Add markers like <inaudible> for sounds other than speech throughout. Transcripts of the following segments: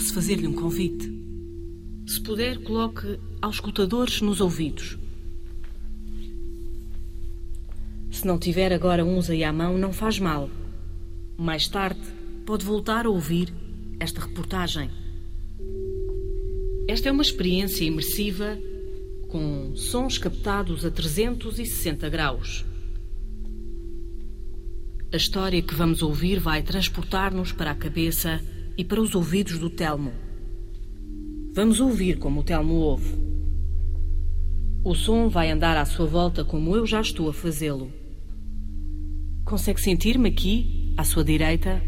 posso fazer-lhe um convite. Se puder, coloque aos escutadores nos ouvidos. Se não tiver agora uns aí à mão, não faz mal. Mais tarde, pode voltar a ouvir esta reportagem. Esta é uma experiência imersiva com sons captados a 360 graus. A história que vamos ouvir vai transportar-nos para a cabeça e para os ouvidos do Telmo. Vamos ouvir como o Telmo ouve. O som vai andar à sua volta como eu já estou a fazê-lo. Consegue sentir-me aqui, à sua direita?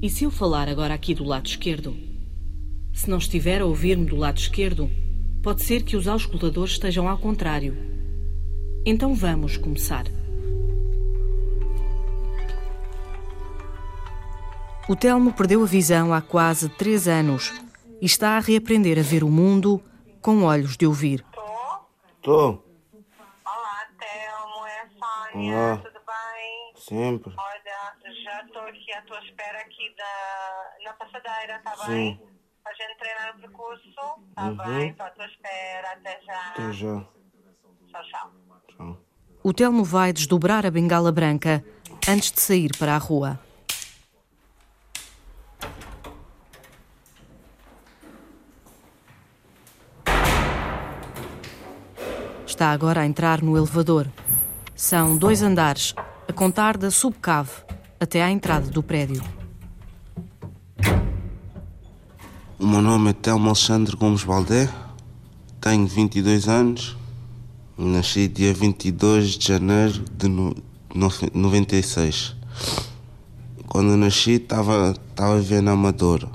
E se eu falar agora aqui do lado esquerdo? Se não estiver a ouvir-me do lado esquerdo, pode ser que os auscultadores estejam ao contrário. Então vamos começar. O Telmo perdeu a visão há quase três anos e está a reaprender a ver o mundo com olhos de ouvir. Tô. Olá, Telmo, é a Sônia, Olá. tudo bem? Sempre. Olha, já estou aqui à tua espera aqui da, na passadeira, tá Sim. bem? A gente treinar o percurso, tá Uhum. bem? Estou à tua espera, até já. Até já. Tchau, tchau. Tchau. O Telmo vai desdobrar a bengala branca antes de sair para a rua. Está agora a entrar no elevador. São dois andares, a contar da subcave até à entrada do prédio. O meu nome é Telmo Alexandre Gomes Baldé. Tenho 22 anos. Nasci dia 22 de janeiro de no, nofe- 96. Quando nasci, estava a viver na Amadora.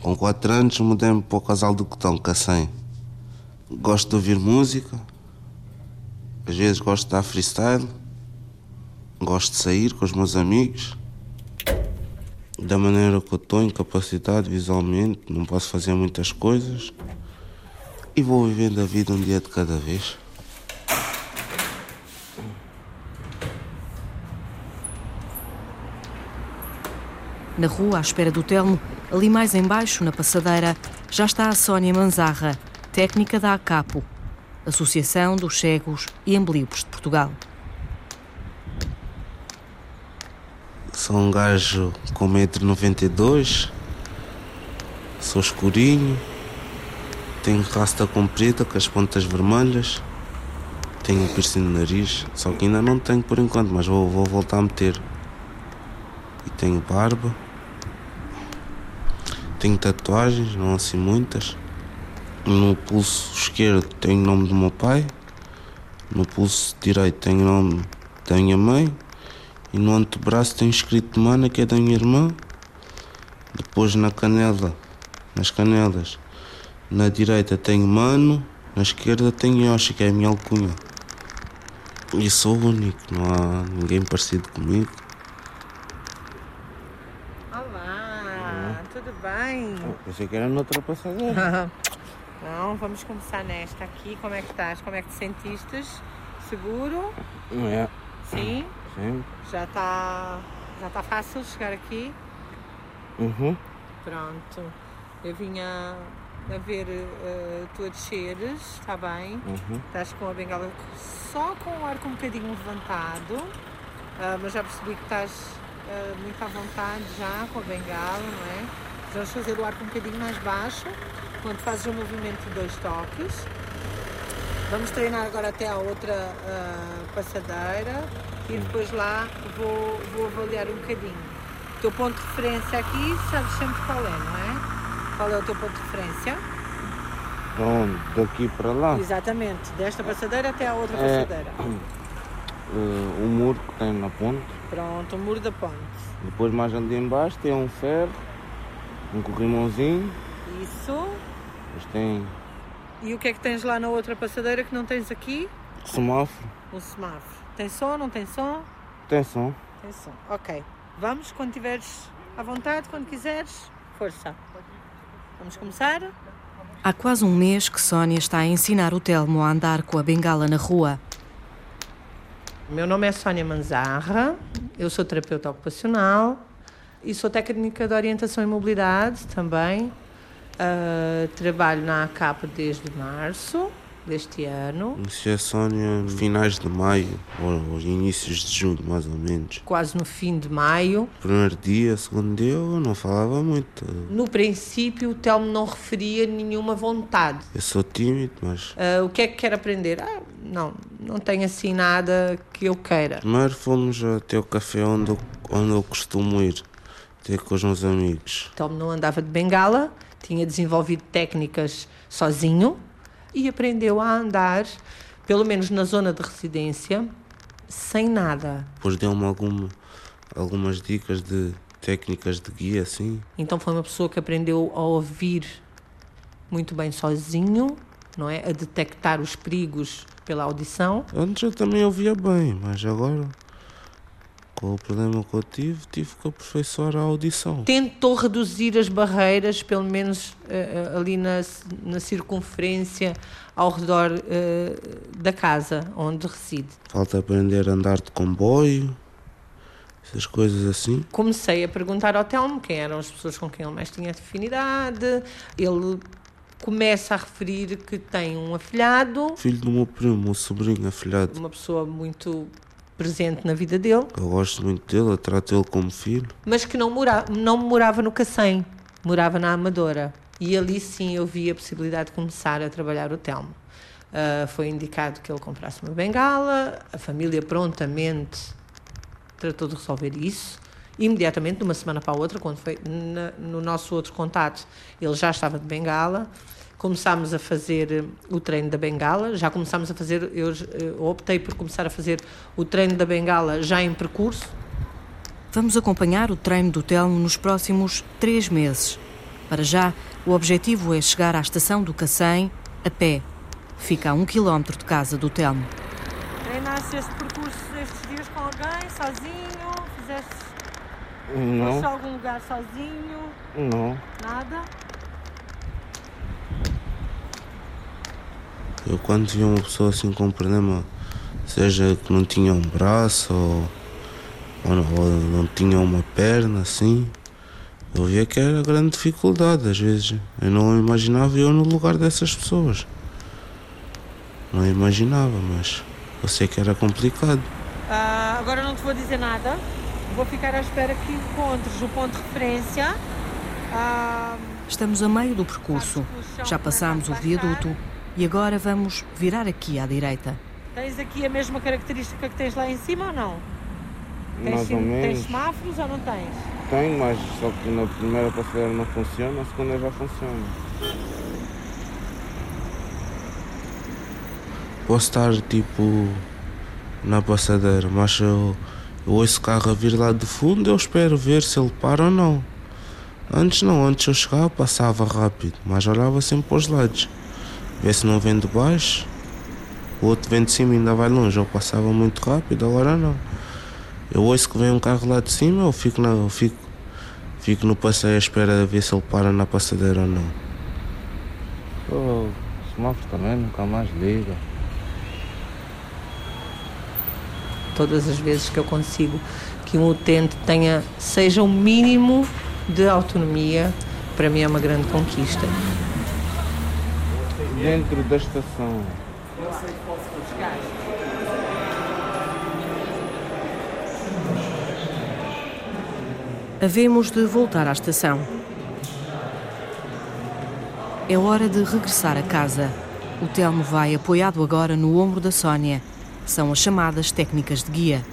Com 4 anos, mudei-me para o Casal do Cotão, Cacém. Gosto de ouvir música. Às vezes gosto de dar freestyle. Gosto de sair com os meus amigos. Da maneira que eu estou, incapacitado visualmente, não posso fazer muitas coisas. E vou vivendo a vida um dia de cada vez. Na rua, à espera do Telmo, ali mais embaixo, na passadeira, já está a Sónia Manzarra, técnica da ACAPO, Associação dos Cegos e Ambliopes de Portugal. Sou um gajo com 1,92m. Sou escurinho. Tenho rasta comprida com as pontas vermelhas. Tenho piercing no nariz. Só que ainda não tenho por enquanto, mas vou, vou voltar a meter. E tenho barba. Tenho tatuagens, não assim muitas. No pulso esquerdo tenho o nome do meu pai. No pulso direito tenho o nome da minha mãe. E no antebraço tenho escrito Mana, que é da minha irmã. Depois na canela, nas canelas, na direita tenho Mano, na esquerda tenho Yoshi, que é a minha alcunha. E sou o único, não há ninguém parecido comigo. Olá, tudo bem? Pensei que era noutra passadeira. <laughs> Não, vamos começar nesta aqui. Como é que estás? Como é que te sentiste? Seguro? Não é? Sim? Sim. Já está já tá fácil chegar aqui? Uhum. Pronto. Eu vinha a ver eh, tu a desceres, está bem? Uhum. Estás com a bengala só com o arco um bocadinho levantado, ah, mas já percebi que estás ah, muito à vontade já com a bengala, não é? Vamos fazer o arco um bocadinho mais baixo, quando fazes o movimento de dois toques. Vamos treinar agora até à outra ah, passadeira e depois lá vou, vou avaliar um bocadinho. O teu ponto de referência aqui, sabes sempre qual é, não é? Qual é o teu ponto de referência? Pronto, daqui para lá, Exatamente, desta passadeira até à outra É. passadeira. <coughs> eh, o muro que tem na ponte. Pronto, o muro da ponte. Depois mais ali embaixo tem um ferro, um corrimãozinho. Isso. Depois tem E o que é que tens lá na outra passadeira que não tens aqui? semáforo. Um semáforo. Tem som, não tem som? Tem som. Tem som. Ok. Vamos quando tiveres à vontade, quando quiseres. Força. Vamos começar? Há quase um mês que Sónia está a ensinar o Telmo a andar com a bengala na rua. Meu nome é Sónia Manzarra, eu sou terapeuta ocupacional e sou técnica de orientação e mobilidade também. Uh, trabalho na ACAP desde março deste ano. Iniciei a Sónia finais de maio, ou, inícios de junho, mais ou menos. Quase no fim de maio. Primeiro dia, segundo dia, eu não falava muito. No princípio, o Telmo não referia nenhuma vontade. Eu sou tímido, mas. Uh, o que é que quer aprender? Ah, não, não tenho assim nada que eu queira. Primeiro fomos até o café onde eu, onde eu costumo ir, ter com os meus amigos. O Telmo não andava de bengala, tinha desenvolvido técnicas sozinho e aprendeu a andar, pelo menos na zona de residência, sem nada. Depois deu-me alguma, algumas dicas de técnicas de guia, assim. Então foi uma pessoa que aprendeu a ouvir muito bem sozinho, não é? A detectar os perigos pela audição. Antes eu também ouvia bem, mas agora com o problema que eu tive, tive que aperfeiçoar a audição. Tentou reduzir as barreiras, pelo menos uh, ali na, na circunferência ao redor uh, da casa onde reside. Falta aprender a andar de comboio, essas coisas assim. Comecei a perguntar ao Telmo quem eram as pessoas com quem ele mais tinha afinidade. Ele começa a referir que tem um afilhado. Filho do meu primo, um sobrinho afilhado. Uma pessoa muito presente na vida dele. Eu gosto muito dele, eu trato ele como filho. Mas que não, mora, não morava no Cacém, morava na Amadora. E ali sim eu vi a possibilidade de começar a trabalhar o Telmo. Uh, foi indicado que ele comprasse uma bengala, a família prontamente tratou de resolver isso. Imediatamente, de uma semana para a outra, quando foi na, no nosso outro contato, ele já estava de bengala começámos a fazer eh, o treino da bengala, já começámos a fazer, eu, eu optei por começar a fazer o treino da bengala já em percurso. Vamos acompanhar o treino do Telmo nos próximos três meses. Para já, o objetivo é chegar à estação do Cacém a pé. Fica a um quilómetro de casa do Telmo. Treinaste este percurso estes dias com alguém, sozinho? Fizeste não. Foste a algum lugar sozinho? Não. Nada? Eu quando via uma pessoa assim com um problema, seja que não tinha um braço ou, ou, não, ou não tinha uma perna assim, eu via que era grande dificuldade às vezes. Eu não imaginava eu no lugar dessas pessoas. Não imaginava, mas eu sei que era complicado. Uh, agora não te vou dizer nada. Vou ficar à espera que encontres o ponto de referência. Uh, Estamos a meio do percurso. Já passámos o viaduto e agora vamos virar aqui à direita. Tens aqui a mesma característica que tens lá em cima ou não? Tens, Mais ou menos. Tens semáforos ou não tens? Tenho, mas só que na primeira passadeira não funciona, na segunda já funciona. Posso estar tipo na passadeira, mas eu, eu ouço o carro a vir lá do fundo, eu espero ver se ele para ou não. Antes não, antes eu chegava, passava rápido, mas olhava sempre para os lados. Vê se não vem de baixo. O outro vem de cima e ainda vai longe. Eu passava muito rápido, agora não. Eu ouço que vem um carro lá de cima, eu fico, na, eu fico, fico no passeio à espera de ver se ele para na passadeira ou não. Oh, o semáforo também nunca mais liga. Todas as vezes que eu consigo que um utente tenha, seja o um mínimo de autonomia, para mim é uma grande conquista dentro da estação. Eu sei que posso buscar. Havemos de voltar à estação. É hora de regressar a casa. O Telmo vai apoiado agora no ombro da Sónia. São as chamadas técnicas de guia.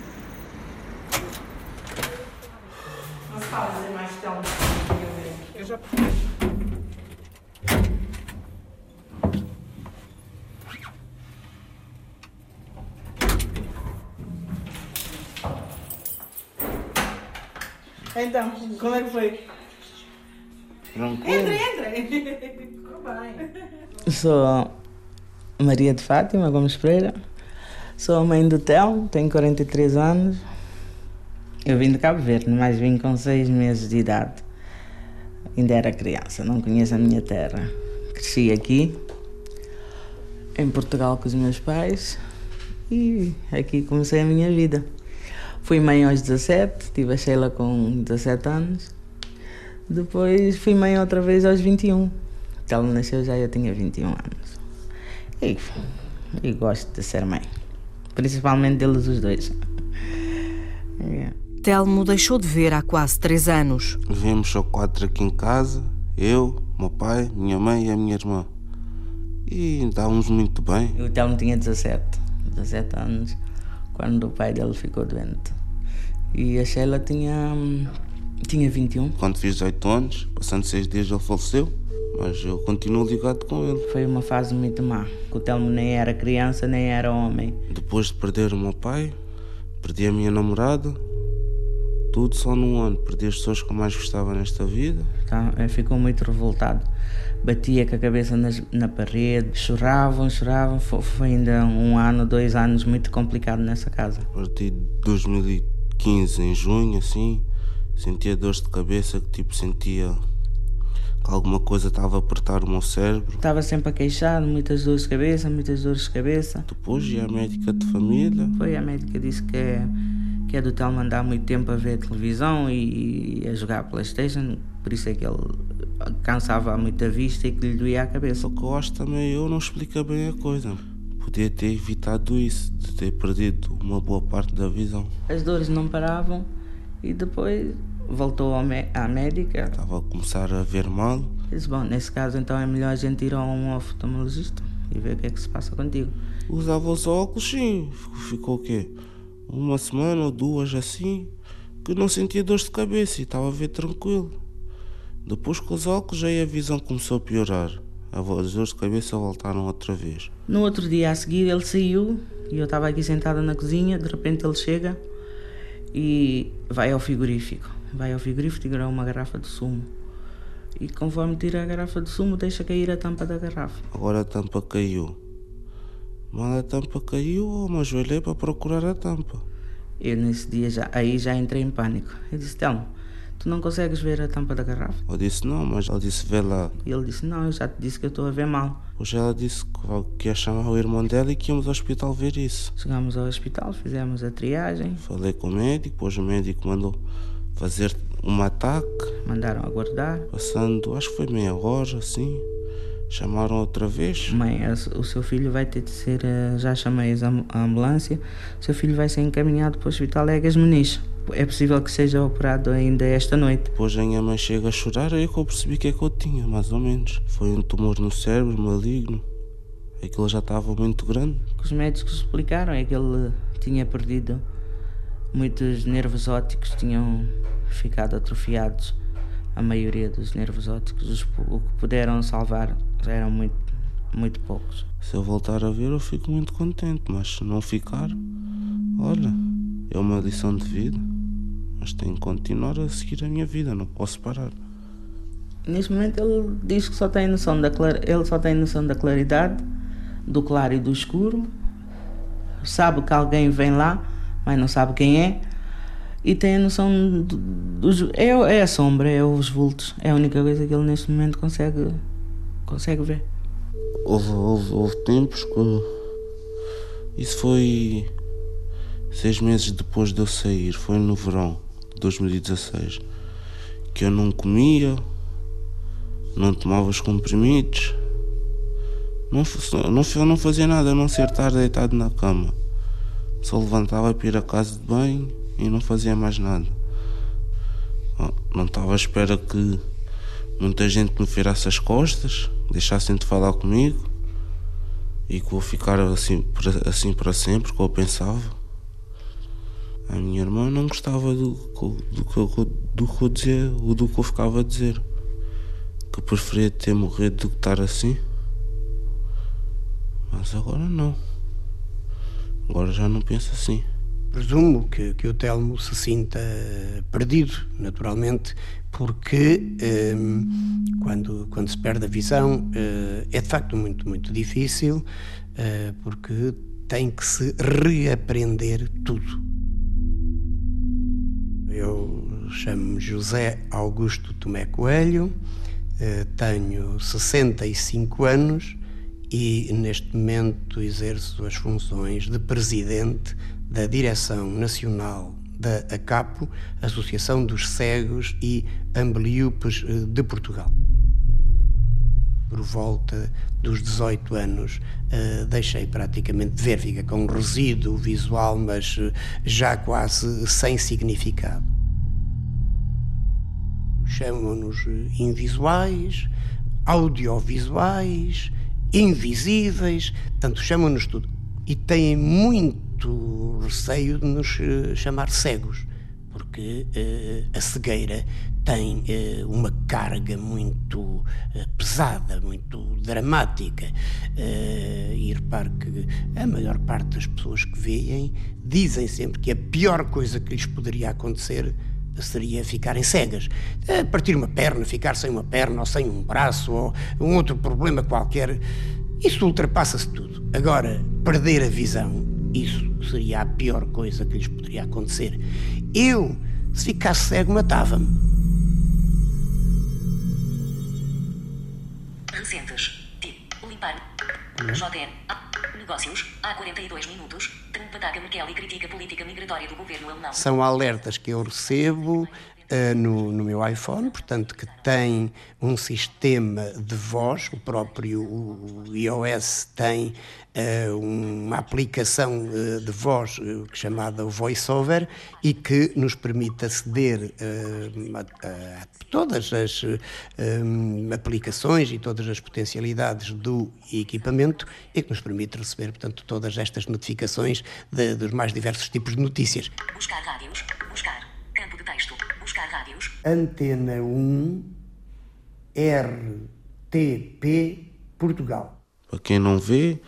Então, como é que foi? Tranquilo. Entra, entra. <laughs> Bem. Sou Maria de Fátima Gomes Pereira. Sou a mãe do Telmo, tenho 43 anos. Eu vim de Cabo Verde, mas vim com 6 meses de idade. Ainda era criança, não conheço a minha terra. Cresci aqui, em Portugal com os meus pais, e aqui comecei a minha vida. Fui mãe aos 17, tive a Sheila com 17 anos. Depois fui mãe outra vez aos 21. Então nasceu já eu tinha 21 anos. E, e gosto de ser mãe. Principalmente deles os dois. Yeah. Telmo deixou de ver há quase três anos. Vivemos só quatro aqui em casa. Eu, meu pai, minha mãe e a minha irmã. E estávamos muito bem. O Telmo tinha 17, 17 anos quando o pai dele ficou doente. E a Sheila tinha, tinha 21. Quando fiz 18 anos, passando seis dias ele faleceu, mas eu continuo ligado com ele. Foi uma fase muito má. O Telmo nem era criança, nem era homem. Depois de perder o meu pai, perdi a minha namorada, tudo só num ano. Perdi as pessoas que eu mais gostava nesta vida. Tá, ficou muito revoltado. Batia com a cabeça nas, na parede, choravam, choravam. Foi, foi, ainda um ano, dois anos muito complicado nessa casa. A partir de 2015, em junho, assim, sentia dores de cabeça que tipo sentia que alguma coisa estava a apertar o meu cérebro. Estava sempre a queixar, muitas dores de cabeça, muitas dores de cabeça. Depois ia a médica de família. Foi a médica disse que é que é do Telmo andar muito tempo a ver televisão e, e a jogar Playstation, por isso é que ele cansava muito a vista e que lhe doía a cabeça. Só que eu acho também, eu não explica bem a coisa. Podia ter evitado isso, de ter perdido uma boa parte da visão. As dores não paravam e depois voltou à médica. Estava a começar a ver mal. Disse, bom, nesse caso então é melhor a gente ir a um oftalmologista e ver o que é que se passa contigo. Usava os óculos, sim. Ficou o quê? uma semana ou duas assim, que não sentia dores de cabeça e estava a ver tranquilo. Depois com os óculos aí a visão começou a piorar. As dores de cabeça voltaram outra vez. No outro dia a seguir ele saiu e eu estava aqui sentada na cozinha, de repente ele chega e vai ao frigorífico. Vai ao frigorífico tirar uma garrafa de sumo. E conforme tira a garrafa de sumo, deixa cair a tampa da garrafa. Agora a tampa caiu. Mal a tampa caiu, eu me ajoelhei para procurar a tampa. Eu nesse dia já, aí já entrei em pânico. Eu disse, Telmo, tu não consegues ver a tampa da garrafa? Eu disse, não, mas ela disse, vê lá. E ele disse, não, eu já te disse que eu estou a ver mal. Pois ela disse que ia chamar o irmão dela e que íamos ao hospital ver isso. Chegámos ao hospital, fizemos a triagem. Falei com o médico, depois o médico mandou fazer um ataque. Mandaram aguardar. Passando, acho que foi meia hora, assim. Chamaram outra vez? Mãe, o seu filho vai ter de ser. Eh, já chamei a ambulância. O seu filho vai ser encaminhado para o hospital Egas Muniz. É possível que seja operado ainda esta noite. Depois a minha mãe chega a chorar, aí que eu percebi que é que eu tinha, mais ou menos. Foi um tumor no cérebro maligno. Aquilo já estava muito grande. O que os médicos explicaram é que ele tinha perdido muitos nervos ópticos, tinham ficado atrofiados a maioria dos nervos ópticos. Os, o que puderam salvar já eram muito, muito poucos. Se eu voltar a ver, eu fico muito contente, mas se não ficar, olha, é uma lição de vida. Mas tenho que continuar a seguir a minha vida, não posso parar. Neste momento ele diz que só tem noção da ele só tem noção da claridade, do claro e do escuro. Sabe que alguém vem lá, mas não sabe quem é. E tem a noção dos. É, é a sombra, é os vultos. É a única coisa que ele neste momento consegue consegue ver. Houve, houve, houve tempos que. Isso foi seis meses depois de eu sair, foi no verão de 2016, que eu não comia, não tomava os comprimidos, não, não, não fazia nada a não ser estar deitado na cama. Só levantava para ir à casa de banho e não fazia mais nada. Não estava à espera que muita gente me virasse as costas, deixassem de falar comigo e que vou ficar assim, assim para sempre, como eu pensava. A minha irmã não gostava do, do, do, do que eu dizia, do que eu ficava a dizer. Que preferia ter morrido do que estar assim. Mas agora não. Agora já não penso assim. Presumo que, que o Telmo se sinta perdido, naturalmente, porque um, quando, quando se perde a visão uh, é de facto muito, muito difícil, uh, porque tem que se reaprender tudo. Eu chamo-me José Augusto Tomé Coelho, uh, tenho 65 anos e neste momento exerço as funções de presidente da Direção Nacional da ACAPO, Associação dos Cegos e Ambeliopes eh, de Portugal. Por volta dos 18 anos, uh, deixei praticamente de ver, fica com um resíduo visual, mas uh, já quase sem significado. Chamam-nos invisuais, audiovisuais, invisíveis, tanto chamam-nos tudo. E têm muito receio de nos eh, chamar cegos, porque uh, a cegueira tem uh, uma carga muito uh, pesada, muito dramática. e repare que a maior parte das pessoas que veem dizem sempre que a pior coisa que lhes poderia acontecer seria ficarem cegas. Partir uma perna, ficar sem uma perna ou sem um braço ou um outro problema qualquer, isso ultrapassa-se tudo. Agora, perder a visão, isso seria a pior coisa que lhes poderia acontecer. Eu, se ficasse cego, matava-me. Limpar. JN. Negócios. Há 42 minutos. Trump ataca Merkel e critica a política migratória do governo alemão. São alertas que eu recebo uh, no, no, meu iPhone, portanto, que tem um sistema de voz, o próprio o iOS tem uh, uma aplicação uh, de voz chamada VoiceOver e que nos permite aceder a, a, todas as aplicações e todas as potencialidades do equipamento e que nos permite receber, portanto, todas estas notificações de, dos mais diversos tipos de notícias. Buscar rádios, buscar campo de texto, buscar rádios. Antena 1 RTP Portugal. Para quem não vê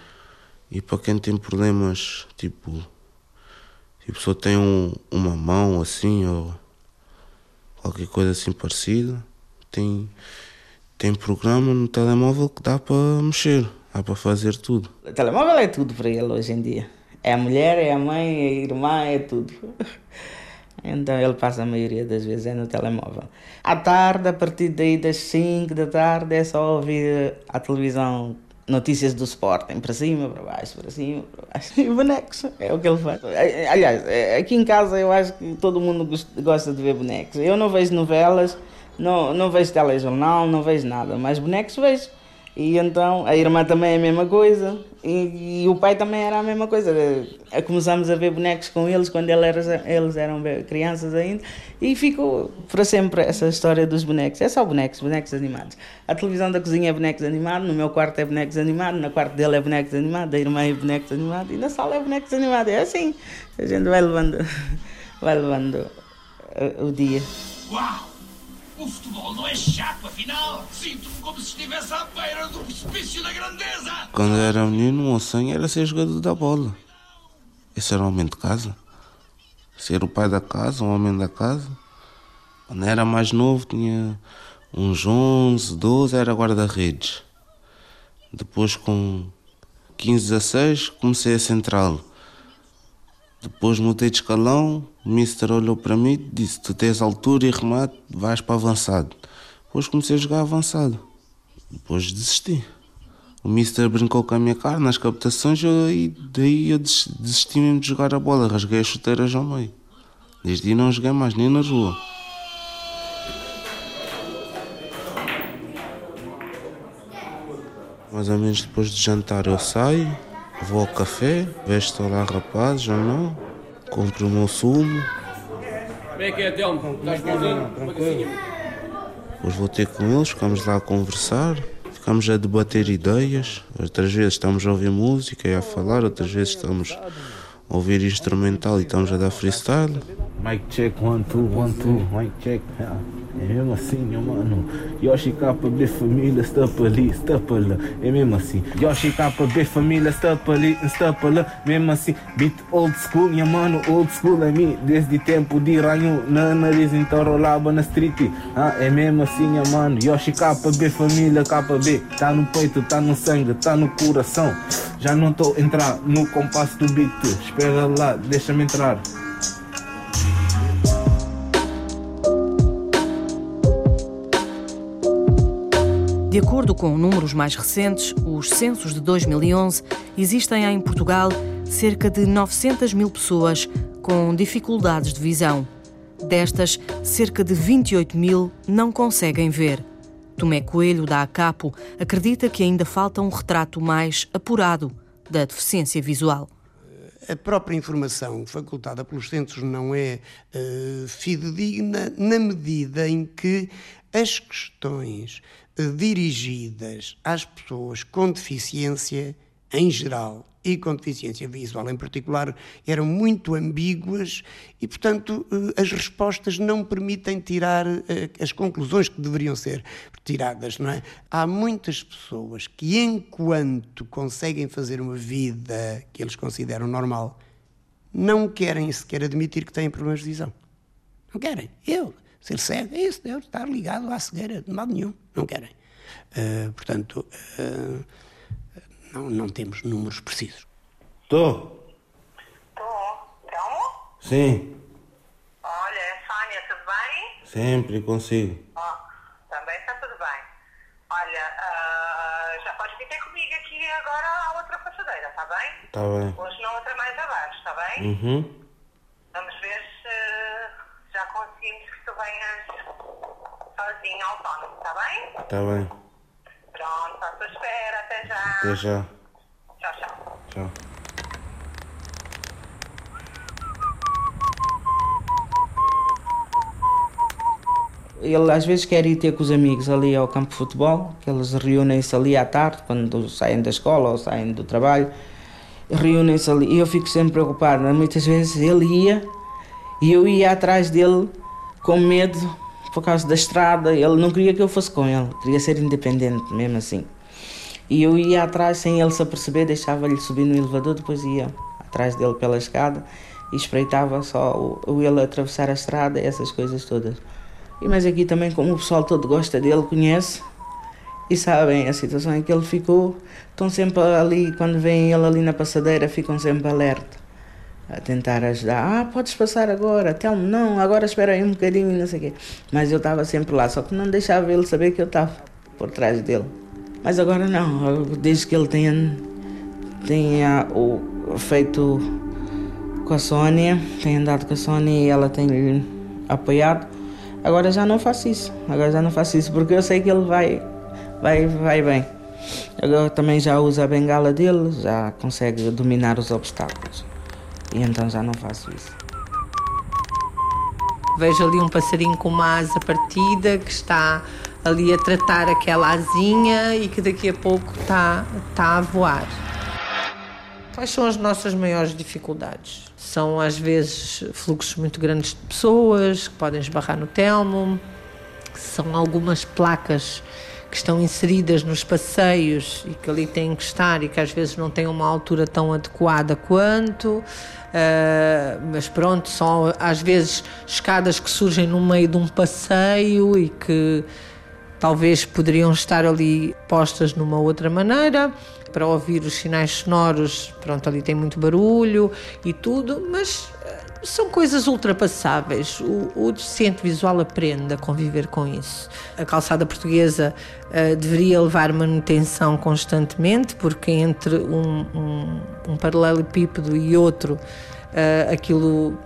e para quem tem problemas, tipo, tipo só tem um, uma mão assim ou qualquer coisa assim parecida, tem, tem programa no telemóvel que dá para mexer, dá para fazer tudo. O telemóvel é tudo para ele hoje em dia. É a mulher, é a mãe, é a irmã, é tudo. Então ele passa a maioria das vezes é no telemóvel. À tarde, a partir daí das 5 da tarde, é só ouvir a televisão notícias do Sporting, para cima, para baixo, para cima, para baixo. <laughs> E bonecos, é o que ele faz. Aliás, é, aqui em casa eu acho que todo mundo gosta de ver bonecos. Eu não vejo novelas, não, não vejo telejornal, não vejo nada, mas bonecos vejo. E então a irmã também é a mesma coisa e, e, o pai também era a mesma coisa. Começamos a ver bonecos com eles quando ele era, eles eram crianças ainda e ficou para sempre essa história dos bonecos. É só bonecos, bonecos animados. A televisão da cozinha é bonecos animados, no meu quarto é bonecos animados, no quarto dele é bonecos animados, da irmã é bonecos animados e na sala é bonecos animados. É assim, a gente vai levando, <laughs> vai levando o dia. Uau! O futebol não é chato, afinal. Sinto-me como se estivesse à beira do precipício da grandeza. Quando era menino, o meu sonho era ser jogador da bola. Esse era o homem de casa. Ser o pai da casa, um homem da casa. Quando era mais novo, tinha uns 11, 12, era guarda-redes. Depois, com 15, 16, comecei a central. Depois mudei de escalão, o mister olhou para mim e disse: Tu tens altura e remate, vais para avançado. Depois comecei a jogar avançado. Depois desisti. O mister brincou com a minha cara nas captações e daí eu desisti mesmo de jogar a bola. Rasguei as chuteiras ao meio. Desde aí não joguei mais nem na rua. Mais ou menos depois de jantar eu saio, Vou ao café, vejo lá rapazes ou não, compro o meu sumo. Como é que é, Telmo? Estás bonzinho? Depois vou ter com eles, ficamos lá a conversar, ficamos a debater ideias. Outras vezes estamos a ouvir música e a falar, outras vezes estamos a ouvir instrumental e estamos a dar freestyle. Mic check, one, two, one, two, mic check. É mesmo assim, meu mano. Yoshi KP família, stapa ali. É mesmo assim. Yoshi KP família, stapa ali, lá. Mesmo assim. Beat old school, minha mano, old school é mim. Desde tempo de ranho, na nariz então rolava na street. Ah, é mesmo assim, minha mano. Yoshi KP família, KP. Tá no peito, tá no sangue, tá no coração. Já não tô entrar no compasso do beat. Espera lá, deixa-me entrar. De acordo com números mais recentes, os censos de 2011, existem em Portugal cerca de 900 mil pessoas com dificuldades de visão. Destas, cerca de 28 mil não conseguem ver. Tomé Coelho, da ACAPO, acredita que ainda falta um retrato mais apurado da deficiência visual. A própria informação facultada pelos centros não é uh, fidedigna na medida em que as questões uh, dirigidas às pessoas com deficiência em geral e com deficiência visual em particular eram muito ambíguas e, portanto, eh, as respostas não permitem tirar eh, as conclusões que deveriam ser tiradas, não é? Há muitas pessoas que, enquanto conseguem fazer uma vida que eles consideram normal, não querem sequer admitir que têm problemas de visão. Não querem. Eu, ser cego, é isso, eu estar ligado à cegueira, de modo nenhum. Não querem. Uh, portanto, uh, não, não temos números precisos. Estou. Estou. Então? Sim. Olha, é Sónia, tudo bem? Sempre consigo. Oh, também está tudo bem. Olha, uh, já podes vir ter comigo aqui agora à outra façadeira, está bem? Está bem. Hoje na outra mais abaixo, está bem? Uhum. Vamos ver se já conseguimos que tu venhas sozinho, autónomo, está bem? Está bem. Pronto, à espera. Até já. Até já. Tchau, tchau. Tchau. Ele às vezes quer ir ter com os amigos ali ao campo de futebol, que eles reúnem-se ali à tarde, quando saem da escola ou saem do trabalho, reúnem-se ali. E eu fico sempre preocupado, muitas vezes ele ia e eu ia atrás dele com medo por causa da estrada. Ele não queria que eu fosse com ele, queria ser independente, mesmo assim. E eu ia atrás sem ele se aperceber, deixava-lhe subir no elevador, depois ia atrás dele pela escada e espreitava só o, ele atravessar a estrada, essas coisas todas. E mas aqui também, como o pessoal todo gosta dele, conhece e sabem a situação em que ele ficou, estão sempre ali, quando veem ele ali na passadeira, ficam sempre alerta a tentar ajudar. Ah, podes passar agora, Telmo, não, agora espera aí um bocadinho, não sei o quê. Mas eu estava sempre lá, só que não deixava ele saber que eu estava por trás dele. Mas agora não, desde que ele tenha, tenha o, feito com a Sónia, tem andado com a Sónia e ela tem apoiado, agora já não faço isso. Agora já não faço isso porque eu sei que ele vai, vai, vai bem. Agora também já usa a bengala dele, já consegue dominar os obstáculos. E então já não faço isso. Vejo ali um passarinho com uma asa partida que está ali a tratar aquela asinha e que daqui a pouco está, está a voar. Quais são as nossas maiores dificuldades? São às vezes fluxos muito grandes de pessoas que podem esbarrar no telmo, são algumas placas que estão inseridas nos passeios e que ali têm que estar e que às vezes não têm uma altura tão adequada quanto. Uh, mas pronto, são às vezes escadas que surgem no meio de um passeio e que talvez poderiam estar ali postas numa outra maneira para ouvir os sinais sonoros. Pronto, ali tem muito barulho e tudo, mas são coisas ultrapassáveis. O, o, deficiente visual aprende a conviver com isso. A calçada portuguesa uh, deveria levar manutenção constantemente, porque entre um, um, um paralelepípedo e outro, uh, aquilo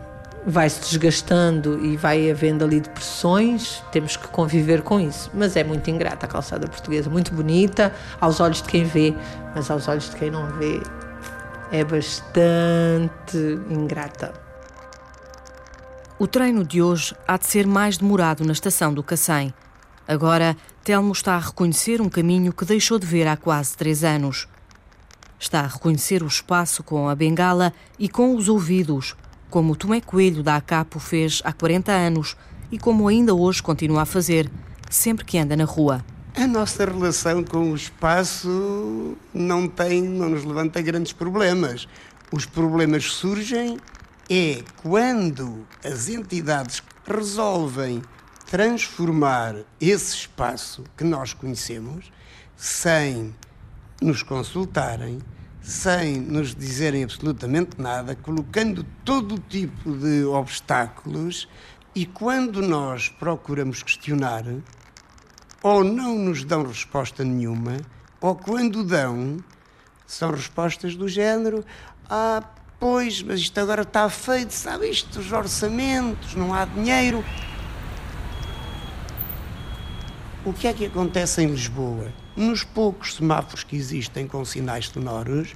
vai-se desgastando e vai havendo ali depressões, temos que conviver com isso. Mas é muito ingrata a calçada portuguesa, muito bonita aos olhos de quem vê, mas aos olhos de quem não vê é bastante ingrata. O treino de hoje há de ser mais demorado na estação do Cacém. Agora, Telmo está a reconhecer um caminho que deixou de ver há quase três anos. Está a reconhecer o espaço com a bengala e com os ouvidos, como Tomé Coelho da Acapo fez há 40 anos e como ainda hoje continua a fazer, sempre que anda na rua. A nossa relação com o espaço não tem, não nos levanta grandes problemas. Os problemas surgem é quando as entidades resolvem transformar esse espaço que nós conhecemos sem nos consultarem, sem nos dizerem absolutamente nada, colocando todo tipo de obstáculos e quando nós procuramos questionar, ou não nos dão resposta nenhuma, ou quando dão, são respostas do género: ah, Pois, mas isto agora está feito, sabe isto, os orçamentos, não há dinheiro. O que é que acontece em Lisboa? Nos poucos semáforos que existem com sinais sonoros,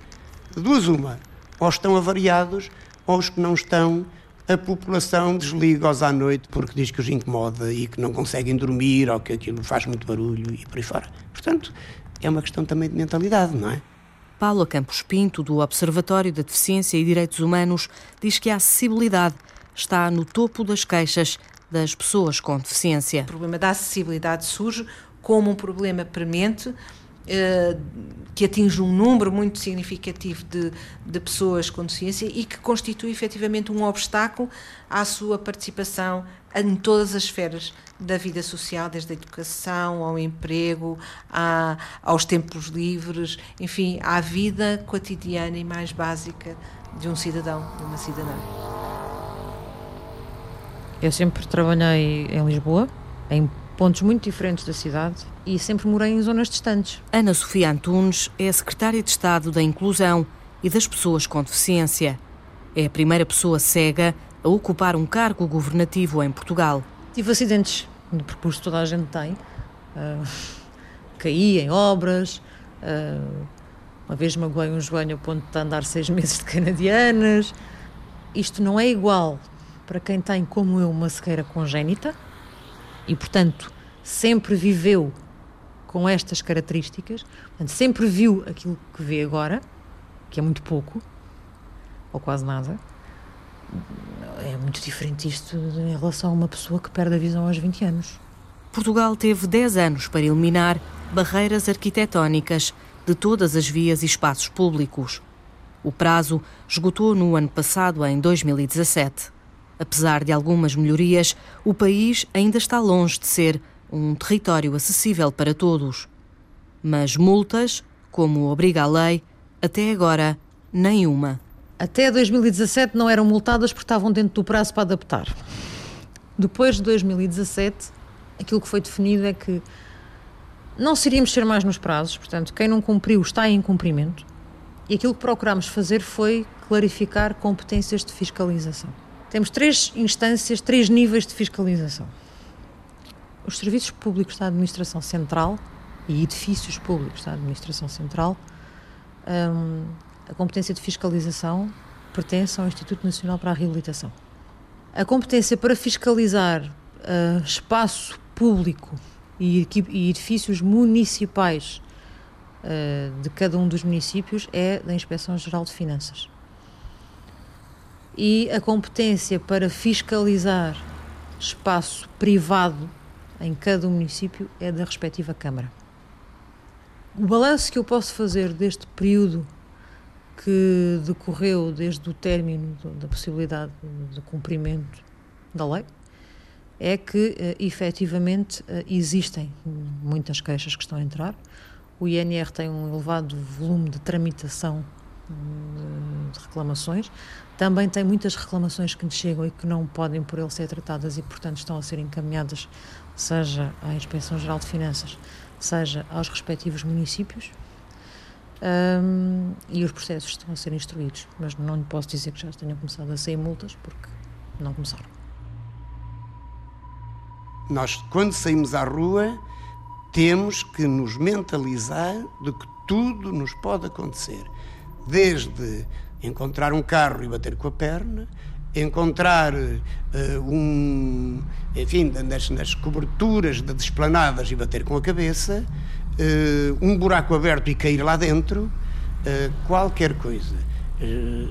duas uma, ou estão avariados, ou os que não estão, a população desliga-os à noite porque diz que os incomoda e que não conseguem dormir ou que aquilo faz muito barulho e por aí fora. Portanto, é uma questão também de mentalidade, não é? Paula Campos Pinto, do Observatório da Deficiência e Direitos Humanos, diz que a acessibilidade está no topo das queixas das pessoas com deficiência. O problema da acessibilidade surge como um problema premente que atinge um número muito significativo de, de pessoas com deficiência e que constitui efetivamente um obstáculo à sua participação em todas as esferas da vida social, desde a educação ao emprego, à, aos tempos livres, enfim, à vida cotidiana e mais básica de um cidadão, de uma cidadã. Eu sempre trabalhei em Lisboa, em pontos muito diferentes da cidade e sempre morei em zonas distantes. Ana Sofia Antunes é a secretária de Estado da Inclusão e das Pessoas com Deficiência. É a primeira pessoa cega a ocupar um cargo governativo em Portugal. Tive acidentes de percurso toda a gente tem. Uh, caí em obras. Uh, uma vez magoei um joelho a ponto de andar seis meses de canadianas. Isto não é igual para quem tem, como eu, uma cegueira congénita e, portanto, sempre viveu com estas características, portanto, sempre viu aquilo que vê agora, que é muito pouco, ou quase nada. É muito diferente isto em relação a uma pessoa que perde a visão aos 20 anos. Portugal teve 10 anos para eliminar barreiras arquitetónicas de todas as vias e espaços públicos. O prazo esgotou no ano passado, em 2017. Apesar de algumas melhorias, o país ainda está longe de ser um território acessível para todos. Mas multas, como obriga a lei, até agora, nenhuma. Até 2017 não eram multadas porque estavam dentro do prazo para adaptar. Depois de 2017, aquilo que foi definido é que não seríamos ser mais nos prazos, portanto, quem não cumpriu está em cumprimento. E aquilo que procurámos fazer foi clarificar competências de fiscalização. Temos três instâncias, três níveis de fiscalização. Os serviços públicos da Administração Central e edifícios públicos da Administração Central, um, a competência de fiscalização pertence ao Instituto Nacional para a Reabilitação. A competência para fiscalizar uh, espaço público e, e edifícios municipais uh, de cada um dos municípios é da Inspeção Geral de Finanças e a competência para fiscalizar espaço privado em cada município é da respectiva Câmara. O balanço que eu posso fazer deste período que decorreu desde o término da possibilidade de cumprimento da lei é que uh, efetivamente uh, existem muitas queixas que estão a entrar. O INR tem um elevado volume de tramitação de reclamações. Também tem muitas reclamações que nos chegam e que não podem por ele ser tratadas e, portanto, estão a ser encaminhadas, seja à Inspeção Geral de Finanças, seja aos respectivos municípios. Um, e os processos estão a ser instruídos, mas não lhe posso dizer que já tenham começado a sair multas, porque não começaram. Nós, quando saímos à rua, temos que nos mentalizar de que tudo nos pode acontecer desde encontrar um carro e bater com a perna, encontrar uh, um, enfim, nas, nas, coberturas das esplanadas e bater com a cabeça, uh, um buraco aberto e cair lá dentro, uh, qualquer coisa.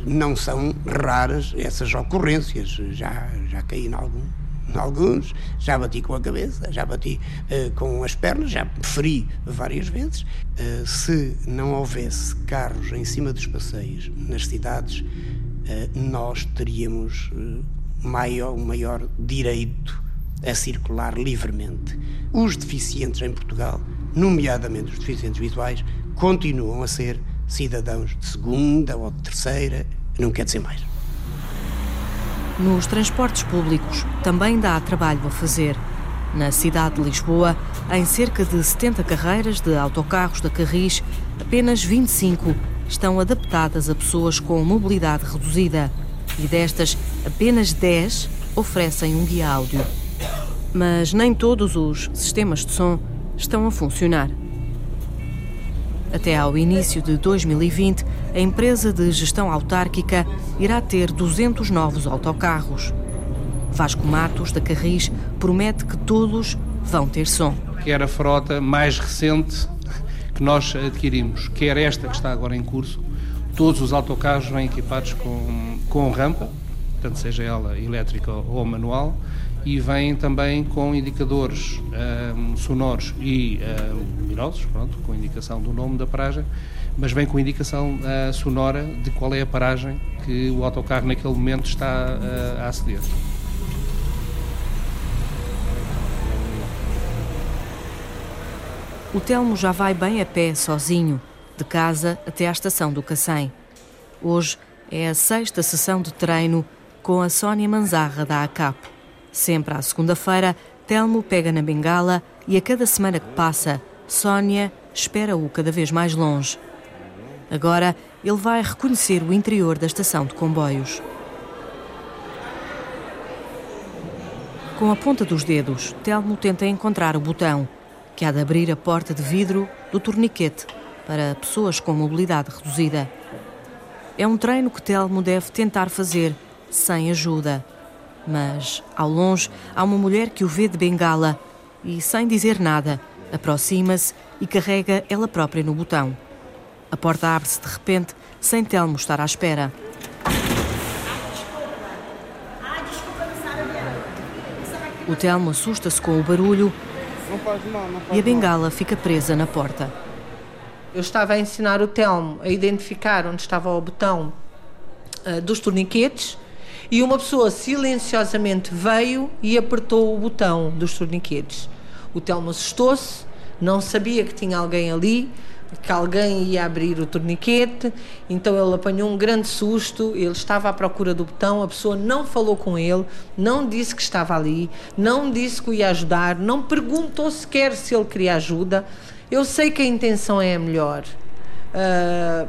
não são raras essas ocorrências, já, já caí em algum alguns, já bati com a cabeça, já bati uh, com as pernas, já feri várias vezes. Uh, se não houvesse carros em cima dos passeios nas cidades, uh, nós teríamos maior, maior direito a circular livremente. Os deficientes em Portugal, nomeadamente os deficientes visuais, continuam a ser cidadãos de segunda ou de terceira, não quer dizer mais. Nos transportes públicos também dá trabalho a fazer. Na cidade de Lisboa, em cerca de 70 carreiras de autocarros da Carris, apenas 25 estão adaptadas a pessoas com mobilidade reduzida e destas, apenas 10 oferecem um guia áudio. Mas nem todos os sistemas de som estão a funcionar. Até ao início de 2020, a empresa de gestão autárquica irá ter 200 novos autocarros. Vasco Matos, da Carris, promete que todos vão ter som. Quer a frota mais recente que nós adquirimos, quer esta que está agora em curso, todos os autocarros vêm equipados com, com rampa, tanto seja ela elétrica ou manual, e vêm também com indicadores um, sonoros e um, luminosos, pronto, com indicação do nome da paragem, mas vem com indicação uh, sonora de qual é a paragem que o autocarro naquele momento está uh, a aceder. O Telmo já vai bem a pé, sozinho, de casa até à estação do Cacém. Hoje é a sexta sessão de treino com a Sónia Manzarra da ACAP. Sempre à segunda-feira, Telmo pega na bengala e a cada semana que passa, Sónia espera-o cada vez mais longe. Agora ele vai reconhecer o interior da estação de comboios. Com a ponta dos dedos, Telmo tenta encontrar o botão que há de abrir a porta de vidro do torniquete para pessoas com mobilidade reduzida. É um treino que Telmo deve tentar fazer sem ajuda. Mas, ao longe, há uma mulher que o vê de bengala e, sem dizer nada, aproxima-se e carrega ela própria no botão. A porta abre-se de repente, sem Telmo estar à espera. O Telmo assusta-se com o barulho mal, e a bengala fica presa na porta. Eu estava a ensinar o Telmo a identificar onde estava o botão uh, dos torniquetes e uma pessoa silenciosamente veio e apertou o botão dos torniquetes. O Telmo assustou-se, não sabia que tinha alguém ali, que alguém ia abrir o torniquete, então ele apanhou um grande susto, ele estava à procura do botão, a pessoa não falou com ele, não disse que estava ali, não disse que o ia ajudar, não perguntou sequer se ele queria ajuda. Eu sei que a intenção é a melhor, uh,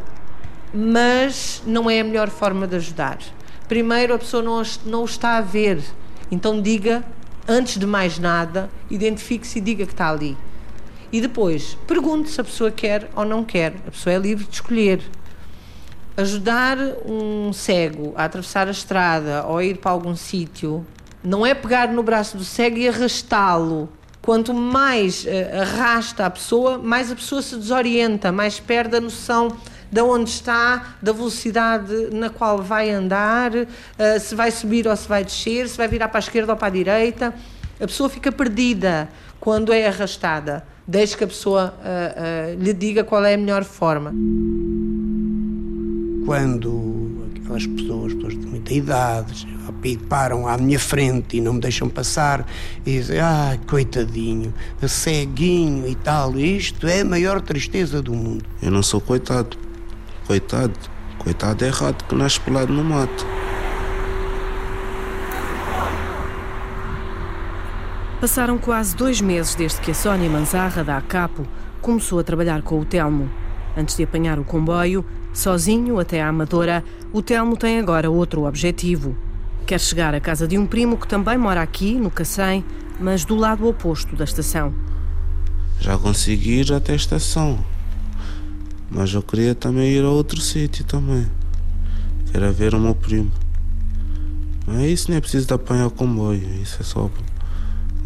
mas não é a melhor forma de ajudar. Primeiro, a pessoa não, não o está a ver, então diga, antes de mais nada, identifique-se e diga que está ali. E depois, pergunte se a pessoa quer ou não quer. A pessoa é livre de escolher. Ajudar um cego a atravessar a estrada ou a ir para algum sítio não é pegar no braço do cego e arrastá-lo. Quanto mais uh, arrasta a pessoa, mais a pessoa se desorienta, mais perde a noção de onde está, da velocidade na qual vai andar, uh, se vai subir ou se vai descer, se vai virar para a esquerda ou para a direita. A pessoa fica perdida quando é arrastada. Deixe que a pessoa uh, uh, lhe diga qual é a melhor forma. Quando aquelas pessoas, pessoas de muita idade, param à minha frente e não me deixam passar e dizem, ah, coitadinho, ceguinho e tal, isto é a maior tristeza do mundo. Eu não sou coitado. Coitado. Coitado é errado que nasce pelado no mato. Passaram quase dois meses desde que a Sónia Manzarra, da Acapo, começou a trabalhar com o Telmo. Antes de apanhar o comboio, sozinho até à Amadora, o Telmo tem agora outro objetivo. Quer chegar à casa de um primo que também mora aqui, no Cacém, mas do lado oposto da estação. Já consegui ir até a estação, mas eu queria também ir a outro sítio também. Quero ver o meu primo. Mas isso não é preciso de apanhar o comboio, isso é só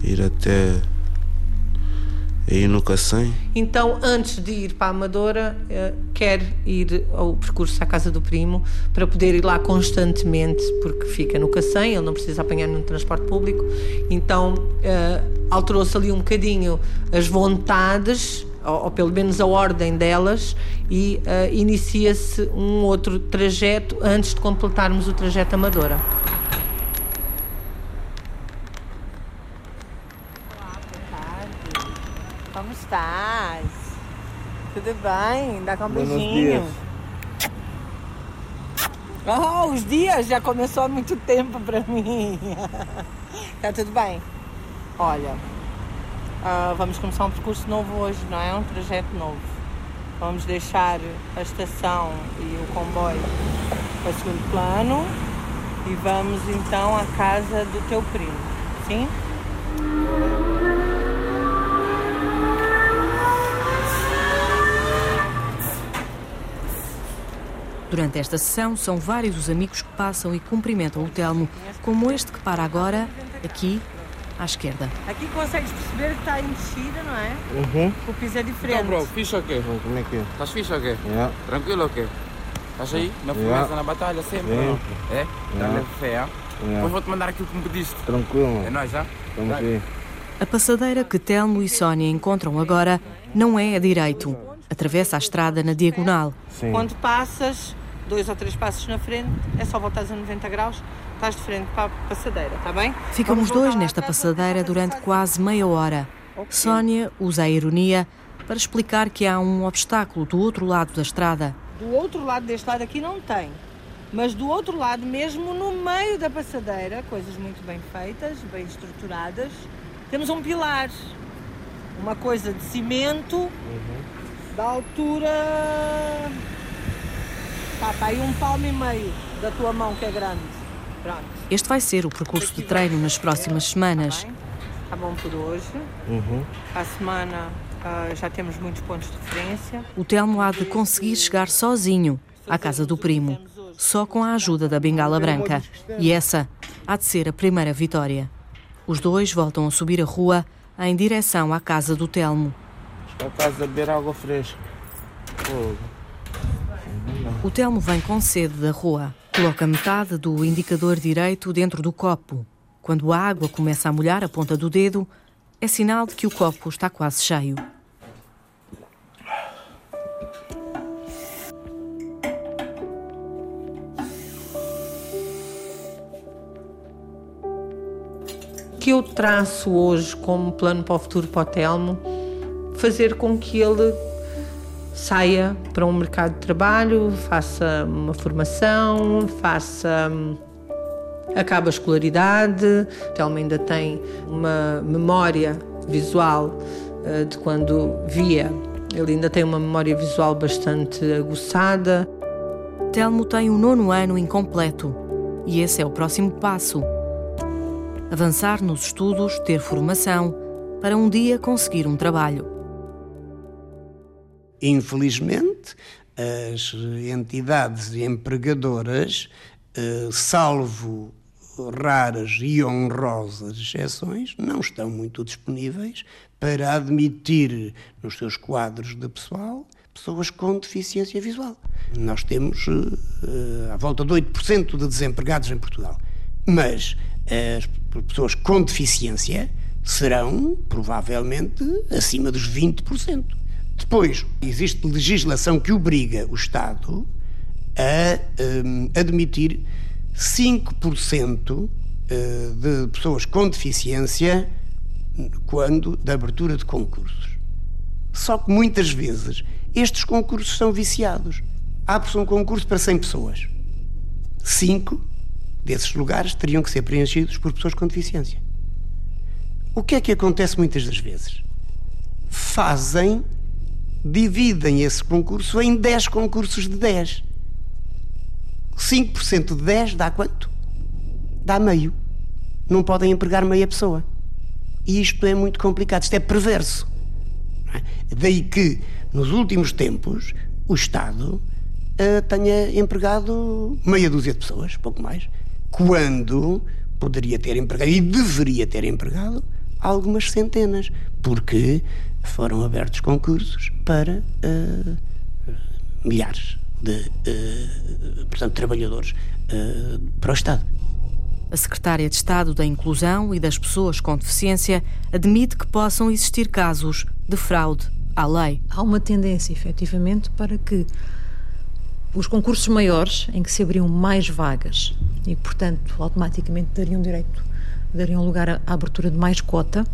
ir até aí no Cacém. Então, antes de ir para a Amadora, eh, quer ir ao percurso à casa do primo para poder ir lá constantemente, porque fica no Cacém, ele não precisa apanhar nenhum transporte público. Então, eh, alterou-se ali um bocadinho as vontades, ou, ou, pelo menos a ordem delas, e uh, inicia-se um outro trajeto antes de completarmos o trajeto Amadora. estás? Bem? Dá com um beijinho. Oh, os dias já começou há muito tempo para mim. <laughs> tá tudo bem? Olha, uh, vamos começar um percurso novo hoje, não é? Um trajeto novo. Vamos deixar a estação e o comboio para segundo plano e vamos então à casa do teu primo, sim? Durante esta sessão, são vários os amigos que passam e cumprimentam o Telmo, como este que para agora, aqui, à esquerda. Aqui consegues perceber que está em descida, não é? Uhum. O piso é diferente. Então, bro, fixe ou quê? Como é que é? Estás fixe ou quê? Yeah. Tranquilo ou quê? Estás aí? Na Yeah. firmeza, na batalha, sempre? não? É? Yeah. leve fé, ah? Depois vou-te mandar aquilo que me pediste. Tranquilo, É nóis, já? Estamos aí. A passadeira que Telmo e Sónia encontram agora não é a direito. Atravessa a estrada na diagonal. Sim. Quando passas dois ou três passos na frente, é só voltares a 90 graus, estás de frente para a passadeira, está bem? Ficam Vamos os dois nesta passadeira durante quase meia hora. Sónia usa a ironia para explicar que há um obstáculo do outro lado da estrada. Do outro lado deste lado aqui não tem. Mas do outro lado, mesmo no meio da passadeira, coisas muito bem feitas, bem estruturadas, temos um pilar. Uma coisa de cimento da altura. Está para aí um palmo e meio da tua mão que é grande. Pronto. Este vai ser o percurso de treino nas próximas semanas. Está bom por hoje. Uhum. A semana ah, já temos muitos pontos de referência. O Telmo há de conseguir chegar sozinho à casa do primo, só com a ajuda da bengala branca. E essa há de ser a primeira vitória. Os dois voltam a subir a rua em direção à casa do Telmo. A casa beber água fresca. Fogo. O Telmo vem com sede da rua. Coloca metade do indicador direito dentro do copo. Quando a água começa a molhar a ponta do dedo, é sinal de que o copo está quase cheio. que eu traço hoje como plano para o futuro para o Telmo, fazer com que ele saia para um mercado de trabalho, faça uma formação, faça acabe a escolaridade. O Telmo ainda tem uma memória visual eh, de quando via. Ele ainda tem uma memória visual bastante aguçada. Telmo tem o nono ano incompleto e esse é o próximo passo. Avançar nos estudos, ter formação, para um dia conseguir um trabalho. Infelizmente, as entidades empregadoras, eh, salvo raras e honrosas exceções, não estão muito disponíveis para admitir nos seus quadros de pessoal pessoas com deficiência visual. Nós temos eh, à volta de 8% de desempregados em Portugal. Mas as pessoas com deficiência serão provavelmente acima dos 20%. Depois, existe legislação que obriga o Estado a um, admitir 5% eh, de pessoas com deficiência quando da abertura de concursos. Só que muitas vezes estes concursos são viciados. Abre-se um concurso para 100 pessoas. Cinco desses lugares teriam que ser preenchidos por pessoas com deficiência. O que é que acontece muitas das vezes? Fazem, dividem esse concurso em 10 concursos de 10. 5% de 10 dá quanto? Dá meio. Não podem empregar meia pessoa. E isto é muito complicado, isto é perverso. É? Daí que, nos últimos tempos, o Estado uh, tenha empregado meia dúzia de pessoas, pouco mais, quando poderia ter empregado e deveria ter empregado algumas centenas, porque foram abertos concursos para uh, milhares de uh, portanto, trabalhadores uh, para o Estado. A secretária de Estado da Inclusão e das Pessoas com Deficiência admite que possam existir casos de fraude à lei. Há uma tendência, efetivamente, para que os concursos maiores, em que se abriam mais vagas e, portanto, automaticamente dariam direito, dariam lugar à abertura de mais cota,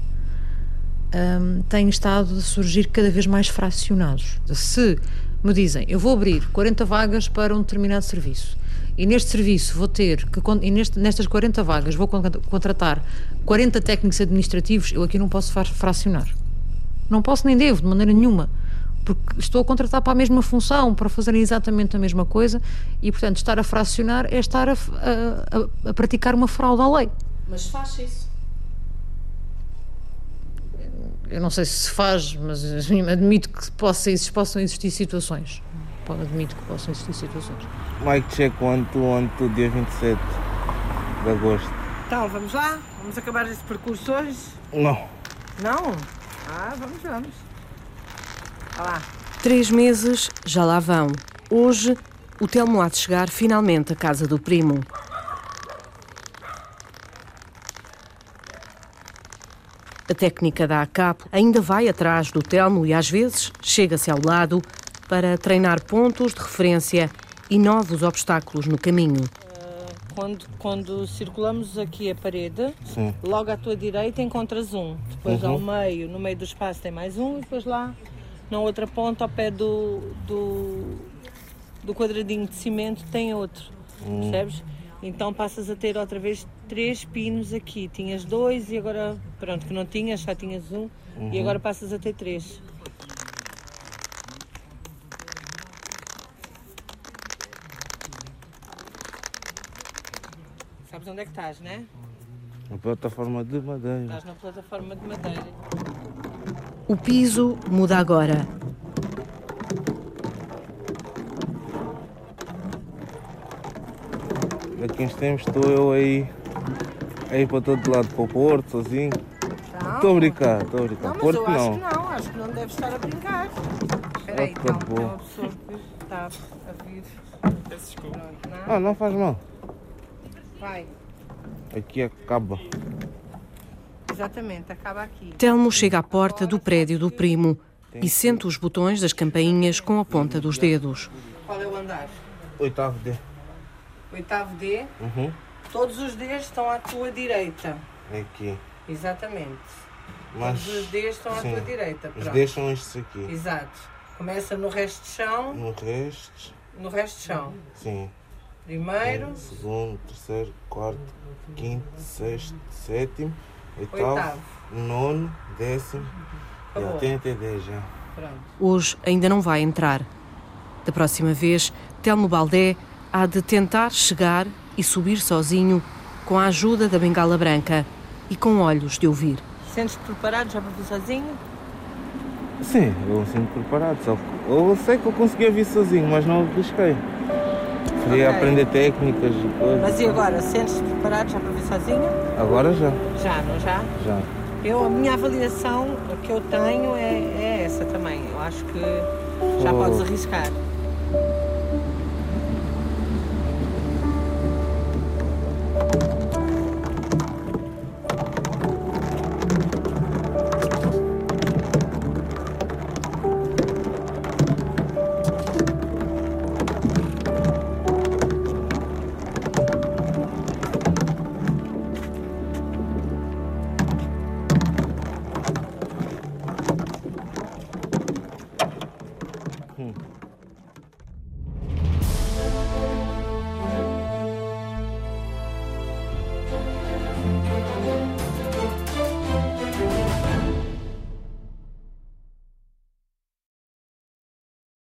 um, têm estado a surgir cada vez mais fracionados. Se me dizem, eu vou abrir 40 vagas para um determinado serviço e neste serviço vou ter que, e neste, nestas 40 vagas vou contratar 40 técnicos administrativos, eu aqui não posso fracionar. Não posso nem devo, de maneira nenhuma. porque estou a contratar para a mesma função, para fazerem exatamente a mesma coisa e, portanto, estar a fracionar é estar a, a, a, praticar uma fraude à lei. Mas faz isso. Eu não sei se se faz, mas <laughs> admito que possa, possam existir situações. Admito que possam existir situações. Mike one, two, dia 27 de agosto. Então, vamos lá? Vamos acabar esse percurso hoje? Não. Não? Ah, vamos, vamos. Vá lá. Três meses já lá vão. Hoje, o Telmo há de chegar finalmente à casa do primo. A técnica da ACAP ainda vai atrás do Telmo e às vezes chega-se ao lado para treinar pontos de referência e novos obstáculos no caminho. Quando, quando circulamos aqui a parede, Sim. logo à tua direita encontras um. Depois Uhum. ao meio, no meio do espaço tem mais um e depois lá na outra ponta, ao pé do, do, do quadradinho de cimento, tem outro. Hum. Percebes? Então passas a ter outra vez três pinos aqui. Tinhas dois e agora, pronto, que não tinhas, só tinhas um. E Uhum. agora passas a ter três. Sabes onde é que estás, né? Na plataforma de madeira. Estás na plataforma de madeira. O piso muda agora. Daqui uns tempos estou eu aí, aí para todo lado, para o Porto, sozinho. Não. Estou a brincar, estou a brincar. Não, mas Porto eu acho não. que não, acho que não deve estar a brincar. Espera aí, então, tem uma pessoa que está a vir. Pronto, não? Ah, não faz mal. Vai, Aqui acaba. exatamente, acaba aqui. Telmo chega à porta do prédio do primo e sente os botões das campainhas com a ponta dos dedos. Qual é o andar? Oitavo D. Oitavo D. Uhum. Todos os Ds estão à tua direita. Aqui. Exatamente. Mas, Todos os Ds estão à sim, tua direita. Os Pronto. Ds são estes aqui. Exato. Começa no resto de chão. No resto, No resto de chão. sim. Primeiro, Um, segundo, terceiro, quarto, quinto, sexto, sétimo, oitavo, Oitavo. nono, décimo. Já tem até dez já. Pronto. Hoje ainda não vai entrar. Da próxima vez, Telmo Baldé há de tentar chegar e subir sozinho com a ajuda da bengala branca e com olhos de ouvir. sentes-te preparado já para vir sozinho? Sim, eu sinto preparado. Só que eu sei que eu conseguia vir sozinho, mas não arrisquei. Queria Ok. aprender técnicas e coisas. Mas e agora, sentes-te preparado já para vir sozinho? Agora já, Já, não já? já. Eu, a minha avaliação que eu tenho é, é essa também. Eu acho que já Oh. podes arriscar.